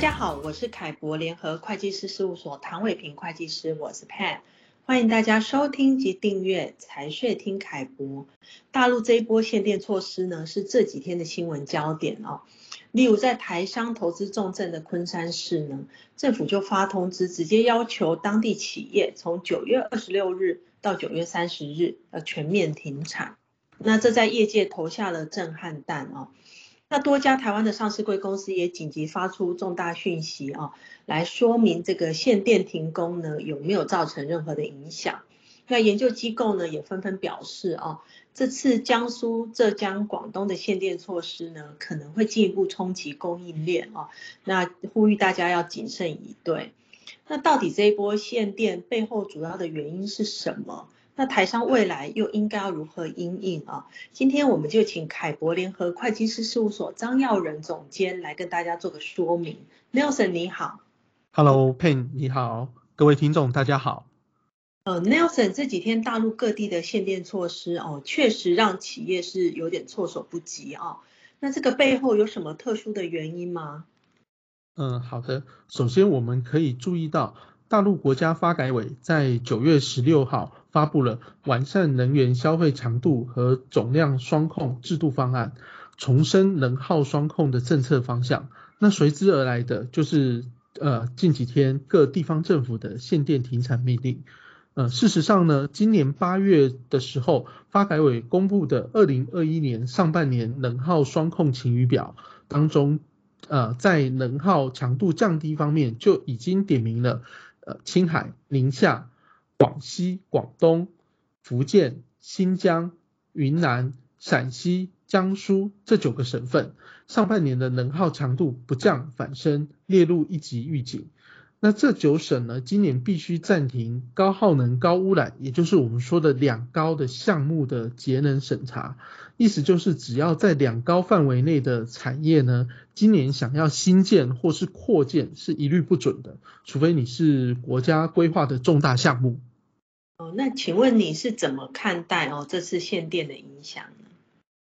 大家好，我是凯博联合会计师事务所唐伟平会计师，我是 Pan，欢迎大家收听及订阅财税听凯博。大陆这一波限电措施呢，是这几天的新闻焦点哦。例如在台商投资重镇的昆山市呢，政府就发通知，直接要求当地企业从九月二十六日到九月三十日要全面停产。那这在业界投下了震撼弹哦。那多家台湾的上市柜公司也紧急发出重大讯息啊，来说明这个限电停工呢，有没有造成任何的影响。那研究机构呢也纷纷表示啊，这次江苏、浙江、广东的限电措施呢，可能会进一步冲击供应链啊。那呼吁大家要谨慎以对。那到底这一波限电背后主要的原因是什么？那台商未来又应该要如何应应啊？今天我们就请凯博联合会计师事务所张耀仁总监来跟大家做个说明。Nelson 你好，Hello Pen 你好，各位听众大家好。呃，Nelson 这几天大陆各地的限电措施哦，确实让企业是有点措手不及啊。那这个背后有什么特殊的原因吗？嗯，好的。首先我们可以注意到。大陆国家发改委在九月十六号发布了完善能源消费强度和总量双控制度方案，重申能耗双控的政策方向。那随之而来的就是呃近几天各地方政府的限电停产命令。呃，事实上呢，今年八月的时候，发改委公布的二零二一年上半年能耗双控晴雨表当中，呃，在能耗强度降低方面就已经点名了。呃，青海、宁夏、广西、广东、福建、新疆、云南、陕西、江苏这九个省份，上半年的能耗强度不降反升，列入一级预警。那这九省呢，今年必须暂停高耗能、高污染，也就是我们说的两高的项目的节能审查。意思就是，只要在两高范围内的产业呢，今年想要新建或是扩建，是一律不准的，除非你是国家规划的重大项目。哦，那请问你是怎么看待哦这次限电的影响呢？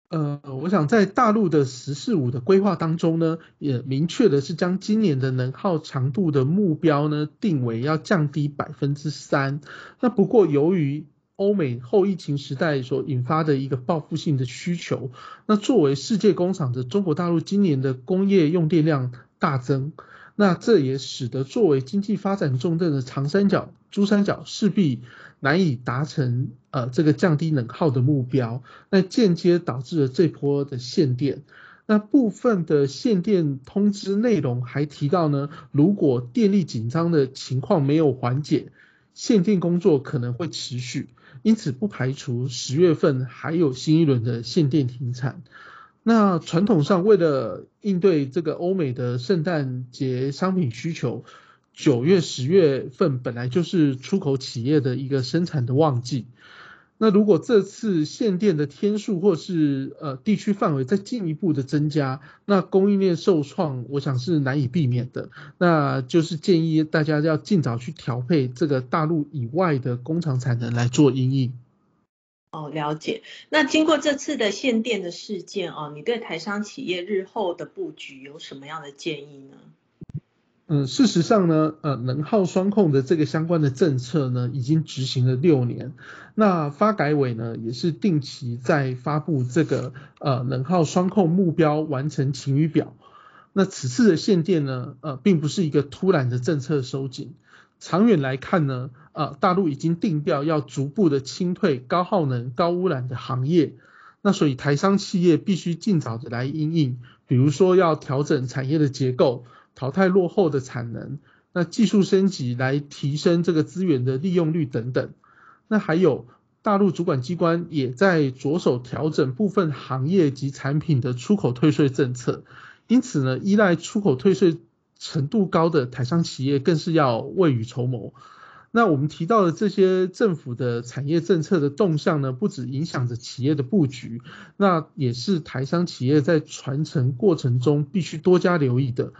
呃，我想在大陆的“十四五”的规划当中呢，也明确的是将今年的能耗强度的目标呢定为要降低百分之三。那不过由于欧美后疫情时代所引发的一个报复性的需求，那作为世界工厂的中国大陆今年的工业用电量大增，那这也使得作为经济发展重镇的长三角、珠三角势必难以达成呃这个降低能耗的目标，那间接导致了这波的限电。那部分的限电通知内容还提到呢，如果电力紧张的情况没有缓解，限电工作可能会持续，因此不排除十月份还有新一轮的限电停产。那传统上为了应对这个欧美的圣诞节商品需求。九月、十月份本来就是出口企业的一个生产的旺季，那如果这次限电的天数或是呃地区范围再进一步的增加，那供应链受创，我想是难以避免的。那就是建议大家要尽早去调配这个大陆以外的工厂产能来做因应。哦，了解。那经过这次的限电的事件哦，你对台商企业日后的布局有什么样的建议呢？嗯，事实上呢，呃，能耗双控的这个相关的政策呢，已经执行了六年。那发改委呢，也是定期在发布这个呃能耗双控目标完成晴雨表。那此次的限电呢，呃，并不是一个突然的政策收紧。长远来看呢，呃，大陆已经定调要逐步的清退高耗能、高污染的行业。那所以台商企业必须尽早的来应应，比如说要调整产业的结构。淘汰落后的产能，那技术升级来提升这个资源的利用率等等。那还有大陆主管机关也在着手调整部分行业及产品的出口退税政策。因此呢，依赖出口退税程度高的台商企业更是要未雨绸缪。那我们提到的这些政府的产业政策的动向呢，不止影响着企业的布局，那也是台商企业在传承过程中必须多加留意的。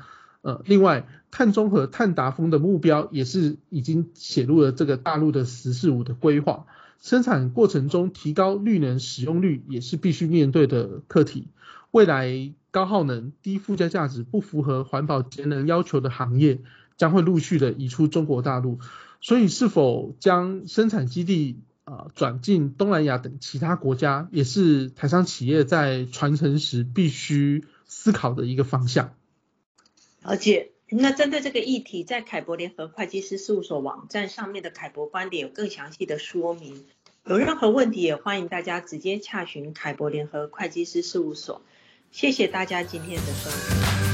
呃，另外，碳中和、碳达峰的目标也是已经写入了这个大陆的“十四五”的规划。生产过程中提高绿能使用率也是必须面对的课题。未来高耗能、低附加价值、不符合环保节能要求的行业，将会陆续的移出中国大陆。所以，是否将生产基地啊转进东南亚等其他国家，也是台商企业在传承时必须思考的一个方向。而且。那针对这个议题，在凯博联合会计师事务所网站上面的凯博观点有更详细的说明。有任何问题，也欢迎大家直接洽询凯博联合会计师事务所。谢谢大家今天的收听。